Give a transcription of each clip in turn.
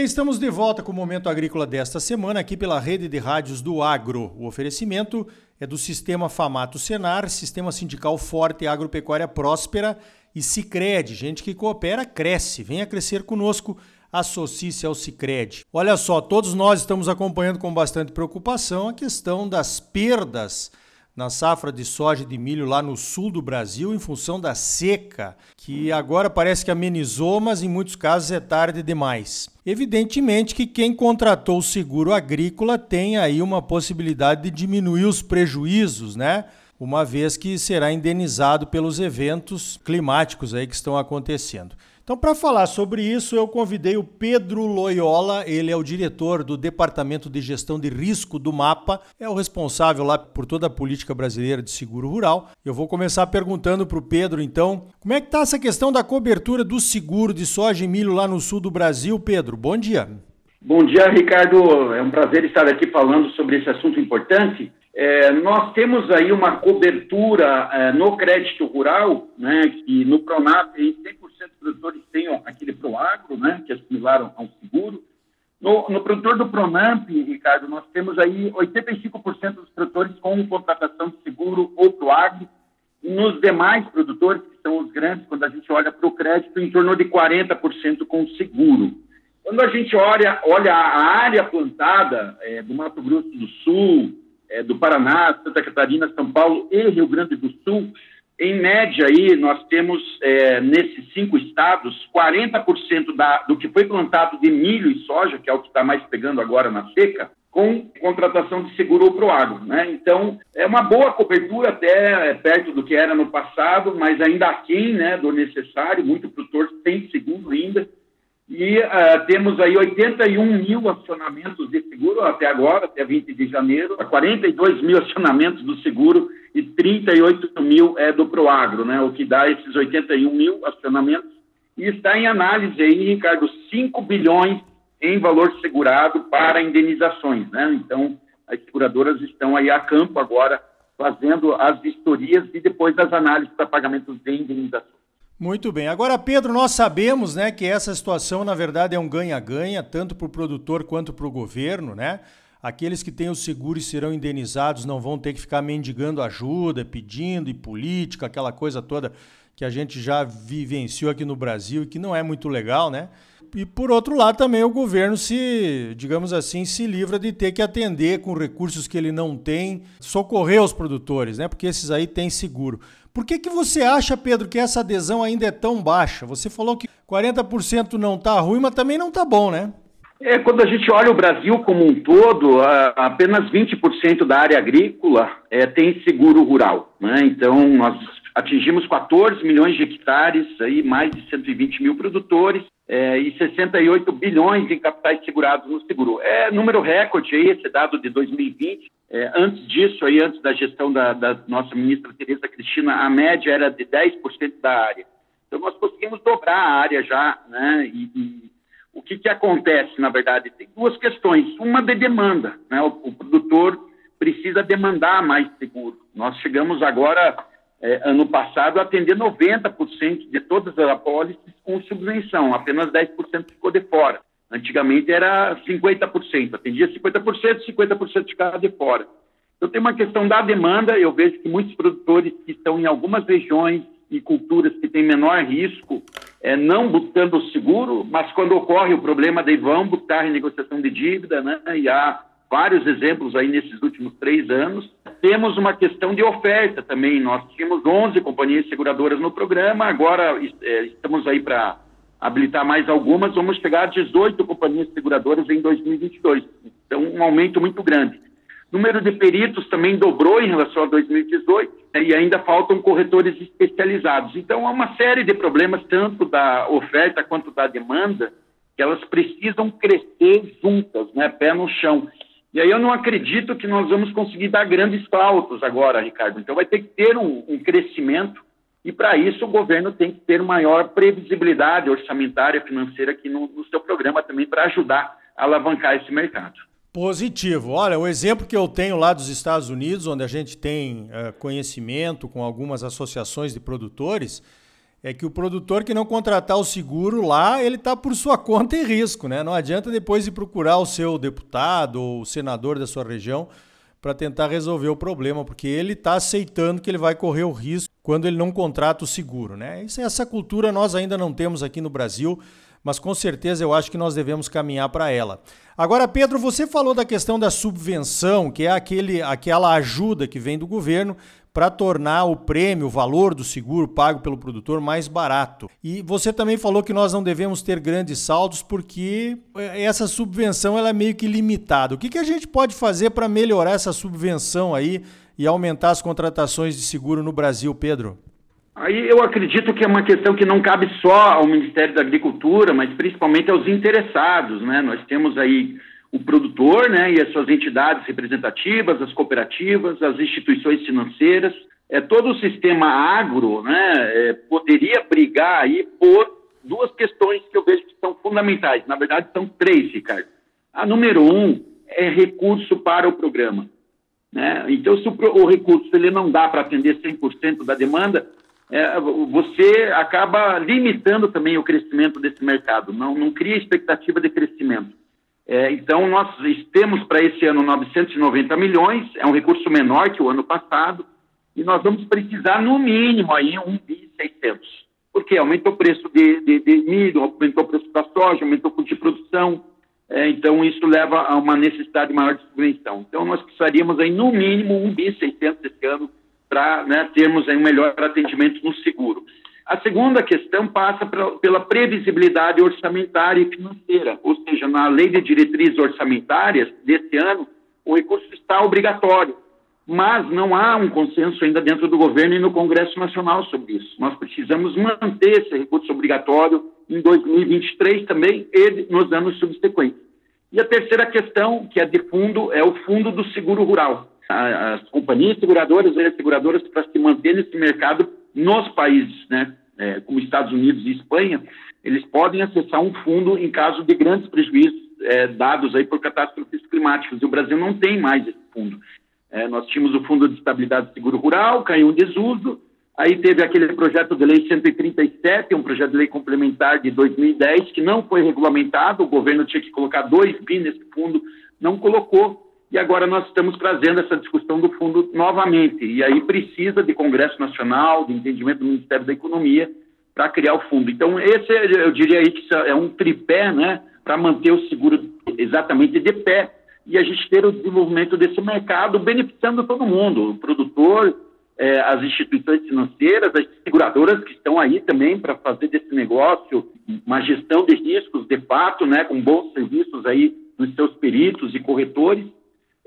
bem, estamos de volta com o Momento Agrícola desta semana, aqui pela rede de rádios do Agro. O oferecimento é do Sistema Famato Senar, Sistema Sindical Forte e Agropecuária Próspera e Cicred. Gente que coopera, cresce. Venha crescer conosco, associe-se ao Cicred. Olha só, todos nós estamos acompanhando com bastante preocupação a questão das perdas na safra de soja e de milho lá no sul do Brasil em função da seca, que agora parece que amenizou, mas em muitos casos é tarde demais. Evidentemente que quem contratou o seguro agrícola tem aí uma possibilidade de diminuir os prejuízos, né? Uma vez que será indenizado pelos eventos climáticos aí que estão acontecendo. Então, para falar sobre isso, eu convidei o Pedro Loyola, ele é o diretor do Departamento de Gestão de Risco do MAPA, é o responsável lá por toda a política brasileira de seguro rural. Eu vou começar perguntando para o Pedro, então, como é que está essa questão da cobertura do seguro de soja e milho lá no sul do Brasil, Pedro? Bom dia. Bom dia, Ricardo. É um prazer estar aqui falando sobre esse assunto importante. É, nós temos aí uma cobertura é, no crédito rural, né, que no Pronaf 100% dos produtores têm aquele Proagro, né, que assimilaram ao seguro. No, no produtor do Pronamp, Ricardo, nós temos aí 85% dos produtores com contratação de seguro ou Proagro. Nos demais produtores, que são os grandes, quando a gente olha para o crédito, em torno de 40% com seguro. Quando a gente olha, olha a área plantada é, do Mato Grosso do Sul, é, do Paraná, Santa Catarina, São Paulo e Rio Grande do Sul, em média aí nós temos é, nesses cinco estados 40% da, do que foi plantado de milho e soja, que é o que está mais pegando agora na seca, com contratação de seguro ou proagro, né? Então é uma boa cobertura até é, perto do que era no passado, mas ainda aquém, né, do necessário. Muito produtor tem seguro ainda e uh, temos aí 81 mil acionamentos de seguro até agora, até 20 de janeiro, 42 mil acionamentos do seguro e 38 mil é do Proagro, né? O que dá esses 81 mil acionamentos. E está em análise aí, Ricardo, 5 bilhões em valor segurado para indenizações, né? Então, as seguradoras estão aí a campo agora fazendo as vistorias e depois as análises para pagamentos de indenizações. Muito bem. Agora, Pedro, nós sabemos né, que essa situação, na verdade, é um ganha-ganha, tanto para o produtor quanto para o governo, né? Aqueles que têm o seguro e serão indenizados não vão ter que ficar mendigando ajuda, pedindo e política, aquela coisa toda que a gente já vivenciou aqui no Brasil e que não é muito legal, né? E por outro lado também o governo se, digamos assim, se livra de ter que atender com recursos que ele não tem, socorrer os produtores, né? Porque esses aí têm seguro. Por que, que você acha, Pedro, que essa adesão ainda é tão baixa? Você falou que 40% não está ruim, mas também não está bom, né? É, quando a gente olha o Brasil como um todo, apenas 20% da área agrícola é, tem seguro rural. Né? Então, nós atingimos 14 milhões de hectares, aí, mais de 120 mil produtores é, e 68 bilhões em capitais segurados no seguro. É número recorde aí, esse dado de 2020. É, antes disso, aí, antes da gestão da, da nossa ministra Tereza Cristina, a média era de 10% da área. Então, nós conseguimos dobrar a área já, né? E, e o que, que acontece, na verdade? Tem duas questões. Uma de demanda, né? O, o produtor precisa demandar mais seguro. Nós chegamos agora, é, ano passado, a atender 90% de todas as apólices com subvenção, apenas 10% ficou de fora. Antigamente era 50%, atendia 50%, 50% ficava de fora. Então tem uma questão da demanda, eu vejo que muitos produtores que estão em algumas regiões e culturas que têm menor risco, é, não buscando o seguro, mas quando ocorre o problema, daí vão buscar renegociação de dívida, né? E há vários exemplos aí nesses últimos três anos. Temos uma questão de oferta também. Nós tínhamos 11 companhias seguradoras no programa, agora é, estamos aí para habilitar mais algumas, vamos chegar a 18 companhias seguradoras em 2022. Então, um aumento muito grande. Número de peritos também dobrou em relação a 2018 né, e ainda faltam corretores especializados. Então, há uma série de problemas, tanto da oferta quanto da demanda, que elas precisam crescer juntas, né, pé no chão. E aí eu não acredito que nós vamos conseguir dar grandes saltos agora, Ricardo. Então, vai ter que ter um, um crescimento e, para isso, o governo tem que ter maior previsibilidade orçamentária, financeira aqui no, no seu programa também, para ajudar a alavancar esse mercado. Positivo. Olha, o exemplo que eu tenho lá dos Estados Unidos, onde a gente tem uh, conhecimento com algumas associações de produtores, é que o produtor que não contratar o seguro lá, ele está por sua conta em risco, né? Não adianta depois ir procurar o seu deputado ou senador da sua região para tentar resolver o problema, porque ele está aceitando que ele vai correr o risco quando ele não contrata o seguro, né? Isso, essa cultura nós ainda não temos aqui no Brasil, mas com certeza eu acho que nós devemos caminhar para ela. Agora, Pedro, você falou da questão da subvenção, que é aquele, aquela ajuda que vem do governo para tornar o prêmio, o valor do seguro pago pelo produtor mais barato. E você também falou que nós não devemos ter grandes saldos porque é, essa subvenção ela é meio que limitada. O que, que a gente pode fazer para melhorar essa subvenção aí e aumentar as contratações de seguro no Brasil, Pedro? Aí eu acredito que é uma questão que não cabe só ao Ministério da Agricultura, mas principalmente aos interessados, né? Nós temos aí o produtor né, e as suas entidades representativas, as cooperativas, as instituições financeiras, é, todo o sistema agro né, é, poderia brigar aí por duas questões que eu vejo que são fundamentais. Na verdade, são três, Ricardo. A número um é recurso para o programa. Né? Então, se o, o recurso ele não dá para atender 100% da demanda, é, você acaba limitando também o crescimento desse mercado, não, não cria expectativa de crescimento. É, então, nós temos para esse ano 990 milhões, é um recurso menor que o ano passado, e nós vamos precisar, no mínimo, aí, 1 bi 600. Porque aumentou o preço de, de, de milho, aumentou o preço da soja, aumentou o custo de produção, é, então isso leva a uma necessidade maior de subvenção. Então, nós precisaríamos, aí, no mínimo, 1 bi 600 esse ano para né, termos um melhor atendimento no seguro. A segunda questão passa pela previsibilidade orçamentária e financeira, ou seja, na lei de diretrizes orçamentárias desse ano, o recurso está obrigatório, mas não há um consenso ainda dentro do governo e no Congresso Nacional sobre isso. Nós precisamos manter esse recurso obrigatório em 2023 também e nos anos subsequentes. E a terceira questão, que é de fundo, é o fundo do seguro rural. As companhias seguradoras e as seguradoras, para se manter nesse mercado nos países, né, é, como Estados Unidos e Espanha, eles podem acessar um fundo em caso de grandes prejuízos é, dados aí por catástrofes climáticas. E o Brasil não tem mais esse fundo. É, nós tínhamos o Fundo de Estabilidade do Seguro Rural, caiu em desuso, aí teve aquele projeto de lei 137, um projeto de lei complementar de 2010, que não foi regulamentado, o governo tinha que colocar 2 bi nesse fundo, não colocou, e agora nós estamos trazendo essa discussão do fundo novamente. E aí precisa de Congresso Nacional, de entendimento do Ministério da Economia para criar o fundo. Então, esse eu diria aí que é um tripé né, para manter o seguro exatamente de pé e a gente ter o desenvolvimento desse mercado beneficiando todo mundo, o produtor, é, as instituições financeiras, as seguradoras que estão aí também para fazer desse negócio uma gestão de riscos de fato, né, com bons serviços aí dos seus peritos e corretores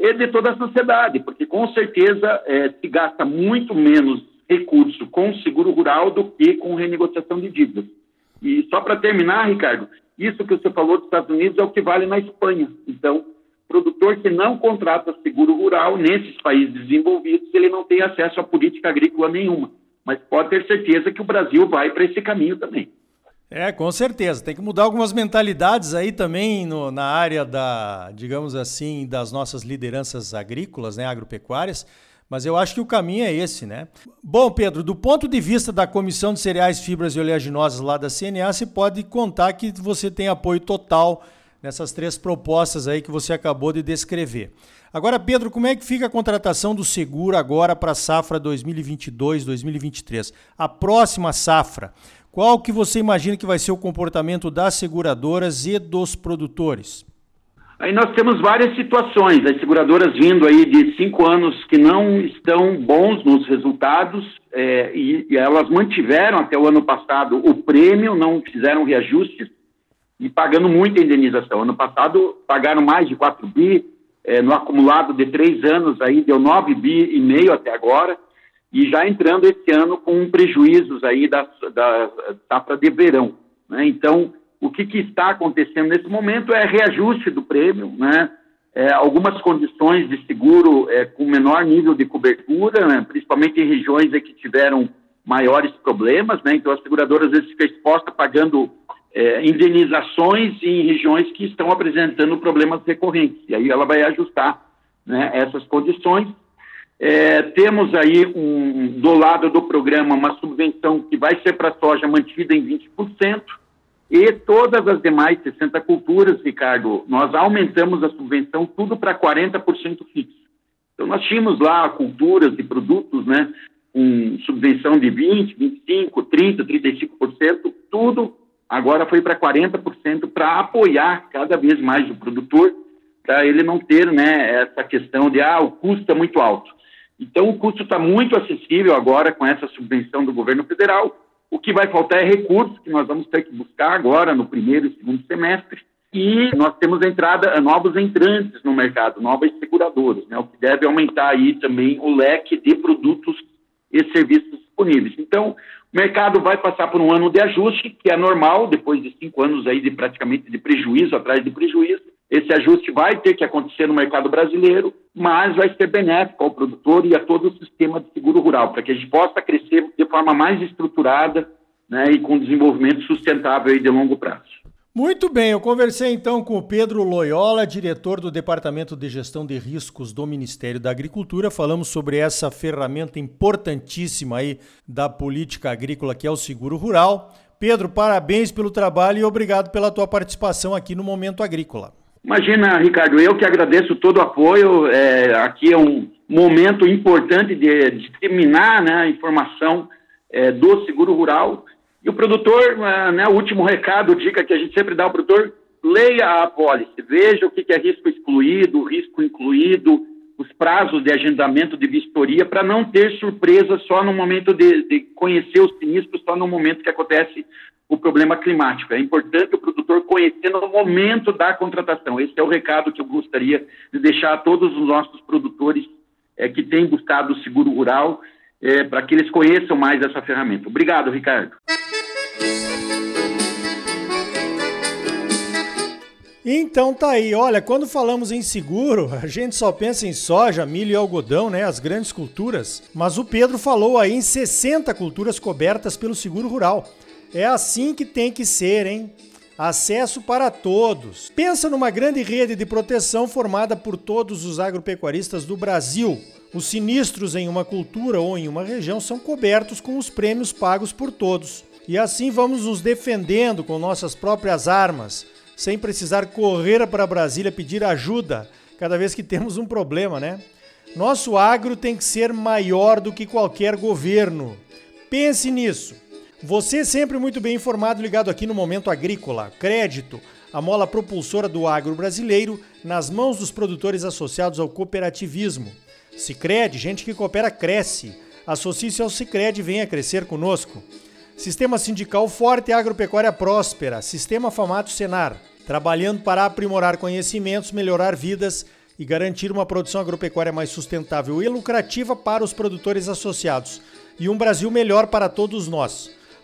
e de toda a sociedade, porque com certeza é, se gasta muito menos recurso com seguro rural do que com renegociação de dívidas. E só para terminar, Ricardo, isso que você falou dos Estados Unidos é o que vale na Espanha. Então, produtor que não contrata seguro rural nesses países desenvolvidos, ele não tem acesso a política agrícola nenhuma. Mas pode ter certeza que o Brasil vai para esse caminho também. É, com certeza. Tem que mudar algumas mentalidades aí também no, na área da, digamos assim, das nossas lideranças agrícolas, né, agropecuárias. Mas eu acho que o caminho é esse, né? Bom, Pedro, do ponto de vista da Comissão de Cereais, Fibras e Oleaginosas lá da CNA, você pode contar que você tem apoio total nessas três propostas aí que você acabou de descrever. Agora, Pedro, como é que fica a contratação do seguro agora para a safra 2022-2023? A próxima safra, qual que você imagina que vai ser o comportamento das seguradoras e dos produtores? Aí nós temos várias situações, as seguradoras vindo aí de cinco anos que não estão bons nos resultados é, e, e, elas mantiveram até o ano passado o prêmio, não fizeram reajustes e pagando muita indenização. Ano passado pagaram mais de 4 bi, é, no acumulado de três anos aí deu 9 bi e meio até agora e já entrando esse ano com prejuízos aí da, da safra de verão. Né? Então, o que, que, está acontecendo nesse momento é reajuste do prêmio, né? É, algumas condições de seguro é, com menor nível de cobertura, né? principalmente em regiões que tiveram maiores problemas, né? então as seguradoras às vezes ficam expostas pagando é, indenizações em regiões que estão apresentando problemas recorrentes, e aí ela vai ajustar né, essas condições É, temos aí um, do lado do programa uma subvenção que vai ser para a soja mantida em 20%, e todas as demais 60 culturas, Ricardo, nós aumentamos a subvenção tudo para 40% fixo. Então, nós tínhamos lá culturas e produtos, né, com subvenção de 20%, 25%, 30%, 35%, tudo agora foi para 40% para apoiar cada vez mais o produtor, para ele não ter né, essa questão de, ah, o custo é muito alto. Então, o custo está muito acessível agora com essa subvenção do governo federal. O que vai faltar é recursos que nós vamos ter que buscar agora no primeiro e segundo semestre. E nós temos entrada, novos entrantes no mercado, novas seguradoras, né, o que deve aumentar aí também o leque de produtos e serviços disponíveis. Então, o mercado vai passar por um ano de ajuste, que é normal, depois de cinco anos aí de praticamente de prejuízo atrás de prejuízo. Esse ajuste vai ter que acontecer no mercado brasileiro, mas vai ser benéfico ao produtor e a todo o sistema de seguro rural, para que a gente possa crescer de forma mais estruturada né, e com desenvolvimento sustentável de longo prazo. Muito bem, eu conversei então com o Pedro Loyola, diretor do Departamento de Gestão de Riscos do Ministério da Agricultura. Falamos sobre essa ferramenta importantíssima aí da política agrícola que é o seguro rural. Pedro, parabéns pelo trabalho e obrigado pela tua participação aqui no Momento Agrícola. Imagina, Ricardo, eu que agradeço todo o apoio. É, aqui é um momento importante de disseminar né, a informação é, do seguro rural e o produtor, ah, né, o último recado, dica que a gente sempre dá ao produtor, leia a pólice, veja o que é risco excluído, risco incluído, os prazos de agendamento de vistoria, para não ter surpresa só no momento de, de, conhecer os sinistros, só no momento que acontece o problema climático. É importante o produtor conhecer no momento da contratação. Esse é o recado que eu gostaria de deixar a todos os nossos produtores é, que têm buscado o seguro rural, é, para que eles conheçam mais essa ferramenta. Obrigado, Ricardo. Então tá aí, olha, quando falamos em seguro, a gente só pensa em soja, milho e algodão, né, as grandes culturas, mas o Pedro falou aí em 60 culturas cobertas pelo seguro rural. É assim que tem que ser, hein? Acesso para todos. Pensa numa grande rede de proteção formada por todos os agropecuaristas do Brasil. Os sinistros em uma cultura ou em uma região são cobertos com os prêmios pagos por todos. E assim vamos nos defendendo com nossas próprias armas, sem precisar correr para Brasília pedir ajuda cada vez que temos um problema, né? Nosso agro tem que ser maior do que qualquer governo. Pense nisso. Você sempre muito bem informado, ligado aqui no Momento Agrícola. Crédito, a mola propulsora do agro brasileiro, nas mãos dos produtores associados ao cooperativismo. Sicredi, gente que coopera cresce. Associe-se ao Sicredi e venha crescer conosco. Sistema sindical forte e agropecuária próspera. Sistema Famato Senar. Trabalhando para aprimorar conhecimentos, melhorar vidas e garantir uma produção agropecuária mais sustentável e lucrativa para os produtores associados. E um Brasil melhor para todos nós.